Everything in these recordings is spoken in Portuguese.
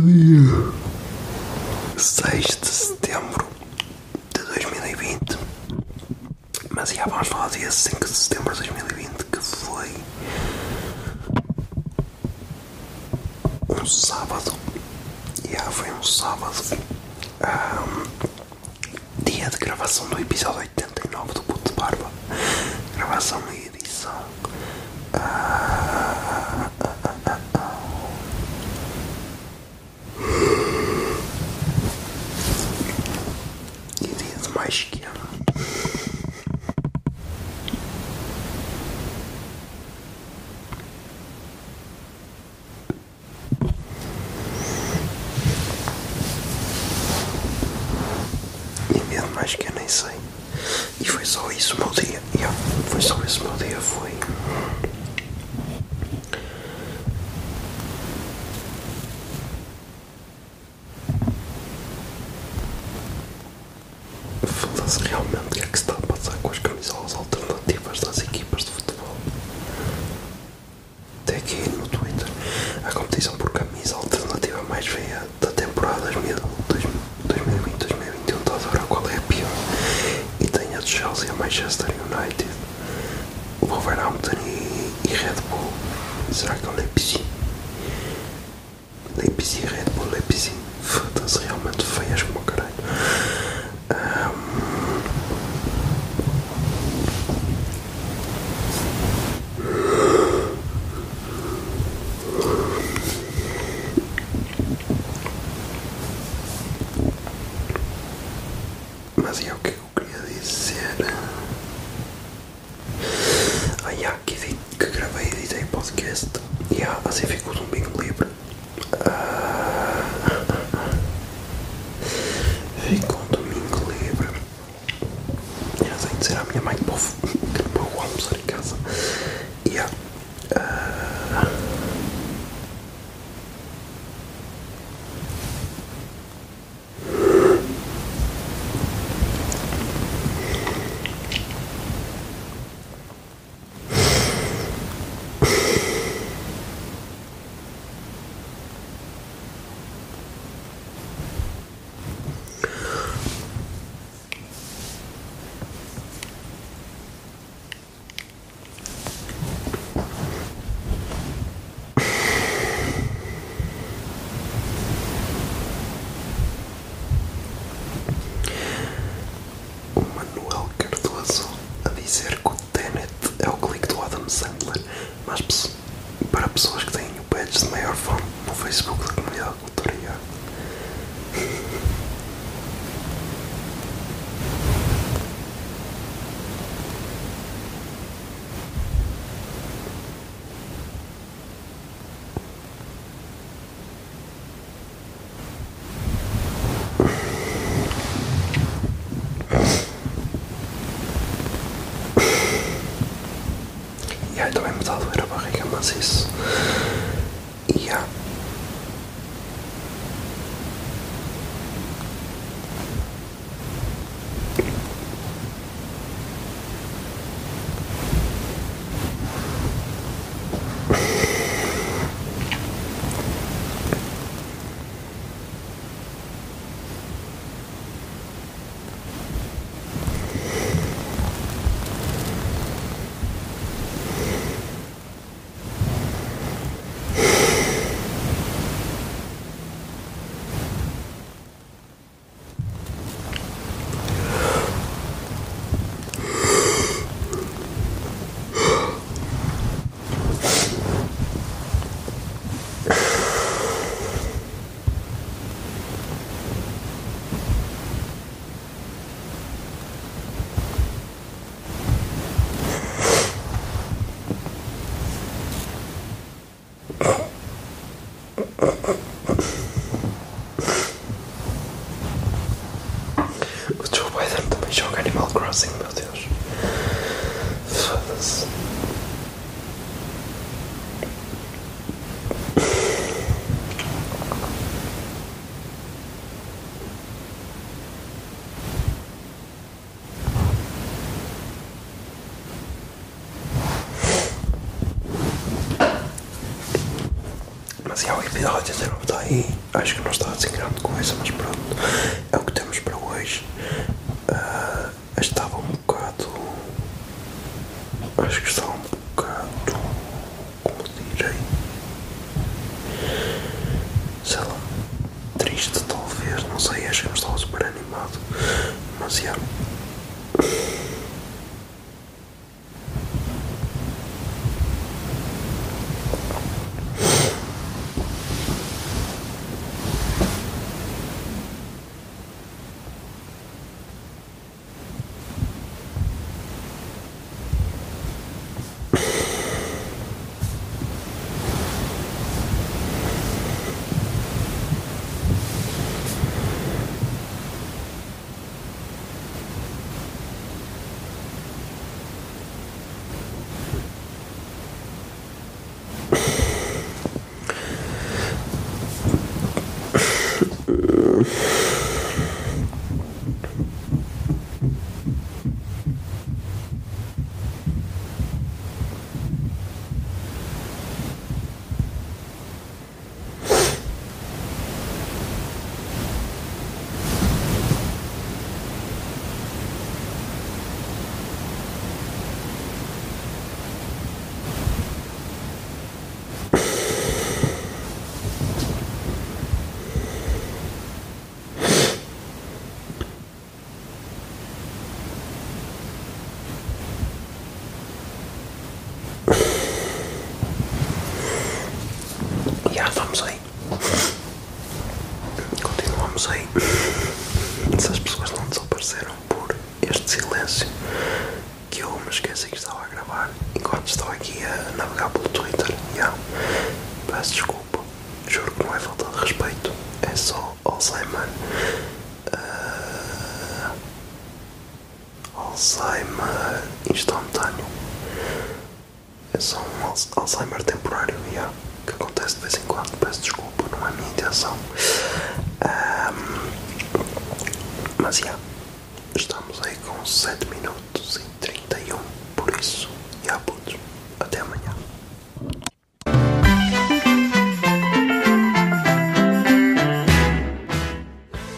dia seis de setembro de 2020. Mas já vamos falar dia 5 de setembro de 2020, que foi um sábado. Já foi um sábado. Ahm, dia de gravação do episódio 89 do Puto de Barba. Gravação e edição. Ah, ah, ah, ah, ah. E dia de mais que ano. E mesmo mais que eu nem sei. E foi só isso o meu dia. Yeah, foi só isso meu dia. Foi. Foda-se realmente o que é que se está a passar com as camisolas alternativas das equipas de futebol. Até aqui no Twitter, a competição por camisa alternativa mais feia da temporada 2020-2021 está a ver qual é a pior. E tem a de Chelsea, a Manchester United, Wolverhampton e, e Red Bull. Será que é o Leipzig? Leipzig, Red Bull, Leipzig. Foda-se, realmente feias como o caralho. Mas e é o que eu queria dizer? Ah, yeah, que, que gravei e editei podcast. Yeah, assim fico o domingo livre. Ah, analysis. Crossing, meu Deus. Foda-se. Mas já o episódio ainda está aí. Acho que não está assim grande coisa, mas pronto. É o que temos para hoje. Ah, estava um bocado. Acho que estava um bocado. Como direi? Sei lá. Triste, talvez. Não sei. Acho que não estava super animado. Mas já. Já vamos aí. Continuamos aí. Se as pessoas não desapareceram por este silêncio que eu me esqueci que estava a gravar enquanto estava aqui a navegar pelo Twitter. Já. Peço desculpa. Juro que não é falta de respeito. É só Alzheimer. Ah, Alzheimer instantâneo. É só um Alz- Alzheimer temporário, yeah, que acontece de vez em quando. Peço desculpa, não é a minha intenção. Mas, yeah, estamos aí com 7 minutos e 31. Por isso, yeah, putos, até amanhã.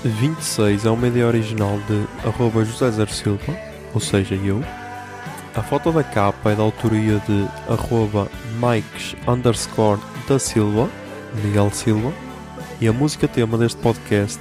26 é uma ideia original de arroba José Zer Silva, ou seja, eu. A foto da capa é da autoria de arroba Mikes underscore da Silva, Miguel Silva. E a música tema deste podcast